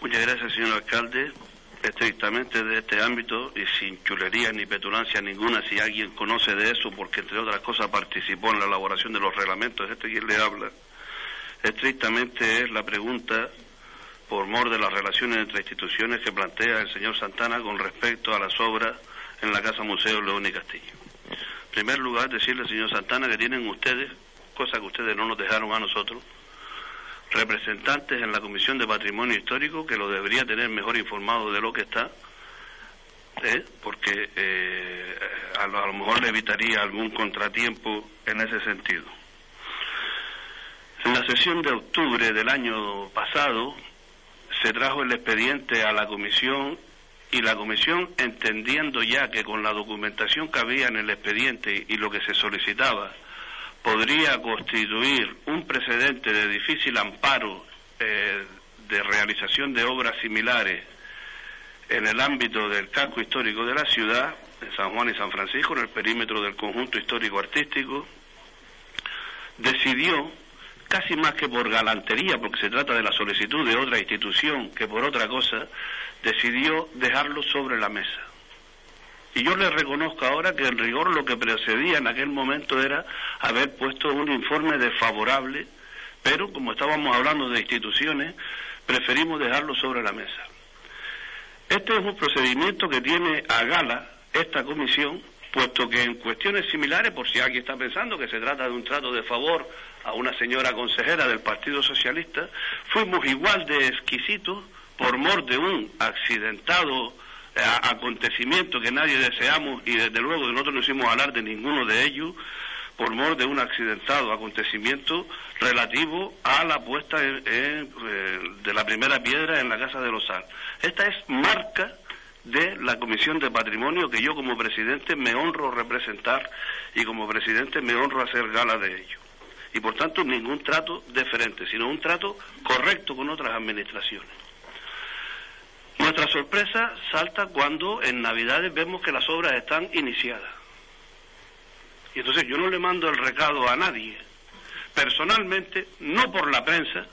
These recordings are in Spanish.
Muchas gracias, señor alcalde. Estrictamente de este ámbito y sin chulería ni petulancia ninguna, si alguien conoce de eso, porque entre otras cosas participó en la elaboración de los reglamentos, este quien le habla, estrictamente es la pregunta por mor de las relaciones entre instituciones que plantea el señor Santana con respecto a las obras en la Casa Museo León y Castillo. En primer lugar, decirle, señor Santana, que tienen ustedes, cosa que ustedes no nos dejaron a nosotros, representantes en la Comisión de Patrimonio Histórico que lo debería tener mejor informado de lo que está, ¿eh? porque eh, a, lo, a lo mejor le evitaría algún contratiempo en ese sentido. En la sesión de octubre del año pasado se trajo el expediente a la comisión y la comisión, entendiendo ya que con la documentación que había en el expediente y lo que se solicitaba, podría constituir un precedente de difícil amparo eh, de realización de obras similares en el ámbito del casco histórico de la ciudad, en San Juan y San Francisco, en el perímetro del conjunto histórico artístico, decidió, casi más que por galantería, porque se trata de la solicitud de otra institución que por otra cosa, decidió dejarlo sobre la mesa. Y yo le reconozco ahora que en rigor lo que precedía en aquel momento era haber puesto un informe desfavorable, pero como estábamos hablando de instituciones, preferimos dejarlo sobre la mesa. Este es un procedimiento que tiene a gala esta comisión, puesto que en cuestiones similares, por si alguien está pensando que se trata de un trato de favor a una señora consejera del Partido Socialista, fuimos igual de exquisitos por mor de un accidentado eh, acontecimiento que nadie deseamos y desde luego nosotros no hicimos hablar de ninguno de ellos por mor de un accidentado acontecimiento relativo a la puesta en, eh, de la primera piedra en la Casa de los Sal. Esta es marca de la Comisión de Patrimonio que yo como presidente me honro representar y como presidente me honro hacer gala de ello. Y por tanto ningún trato diferente, sino un trato correcto con otras administraciones. Nuestra sorpresa salta cuando en Navidades vemos que las obras están iniciadas. Y entonces yo no le mando el recado a nadie. Personalmente, no por la prensa,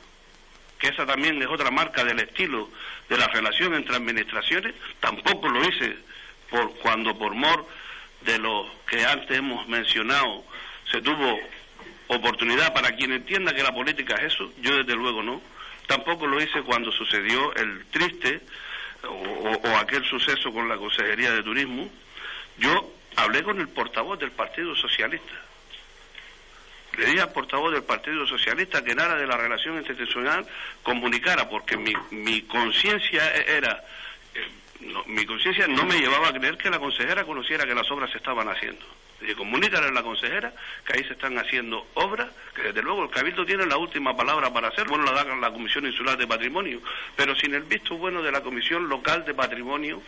que esa también es otra marca del estilo de la relación entre administraciones, tampoco lo hice por cuando por mor de lo que antes hemos mencionado se tuvo oportunidad para quien entienda que la política es eso, yo desde luego no. Tampoco lo hice cuando sucedió el triste o, aquel suceso con la Consejería de Turismo, yo hablé con el portavoz del Partido Socialista. Le dije al portavoz del Partido Socialista que en aras de la relación institucional comunicara, porque mi, mi conciencia era, eh, no, mi conciencia no me llevaba a creer que la consejera conociera que las obras se estaban haciendo. Le comunícale a la consejera que ahí se están haciendo obras, que desde luego el Cabildo tiene la última palabra para hacer, bueno, la da la Comisión Insular de Patrimonio, pero sin el visto bueno de la Comisión Local de Patrimonio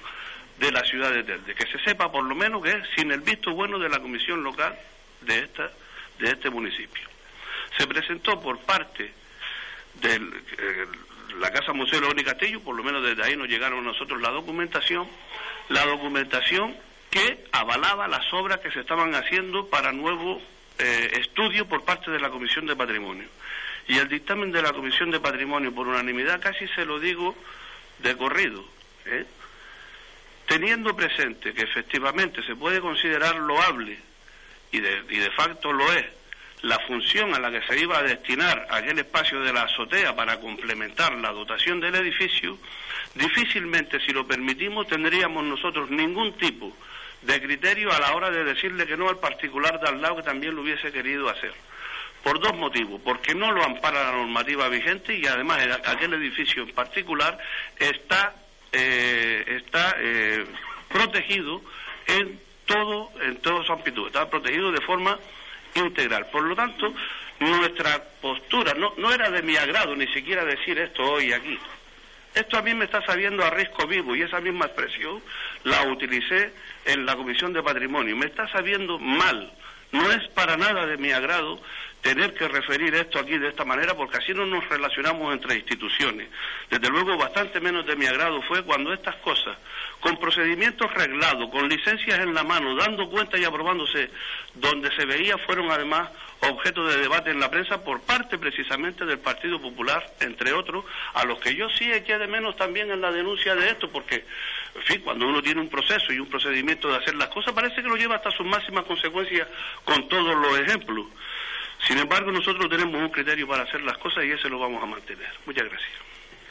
de la ciudad de Telde. Que se sepa por lo menos que es sin el visto bueno de la Comisión Local de, esta, de este municipio. Se presentó por parte de eh, la Casa Museo León y Castillo, por lo menos desde ahí nos llegaron a nosotros la documentación, la documentación que avalaba las obras que se estaban haciendo para nuevo eh, estudio por parte de la Comisión de Patrimonio. Y el dictamen de la Comisión de Patrimonio, por unanimidad, casi se lo digo de corrido, ¿eh? teniendo presente que efectivamente se puede considerar loable, y de, y de facto lo es, la función a la que se iba a destinar aquel espacio de la azotea para complementar la dotación del edificio, difícilmente, si lo permitimos, tendríamos nosotros ningún tipo de criterio a la hora de decirle que no al particular de al lado que también lo hubiese querido hacer. Por dos motivos, porque no lo ampara la normativa vigente y además aquel edificio en particular está, eh, está eh, protegido en todo, en todo su amplitud, está protegido de forma integral. Por lo tanto, nuestra postura no, no era de mi agrado ni siquiera decir esto hoy aquí. Esto a mí me está sabiendo a risco vivo y esa misma expresión la utilicé en la Comisión de Patrimonio. Me está sabiendo mal. No es para nada de mi agrado tener que referir esto aquí de esta manera porque así no nos relacionamos entre instituciones. Desde luego, bastante menos de mi agrado fue cuando estas cosas, con procedimientos reglados, con licencias en la mano, dando cuenta y aprobándose, donde se veía fueron además objeto de debate en la prensa por parte precisamente del Partido Popular, entre otros, a los que yo sí eché de menos también en la denuncia de esto, porque, en fin, cuando uno tiene un proceso y un procedimiento de hacer las cosas, parece que lo lleva hasta sus máximas consecuencias con todos los ejemplos. Sin embargo, nosotros tenemos un criterio para hacer las cosas y ese lo vamos a mantener. Muchas gracias.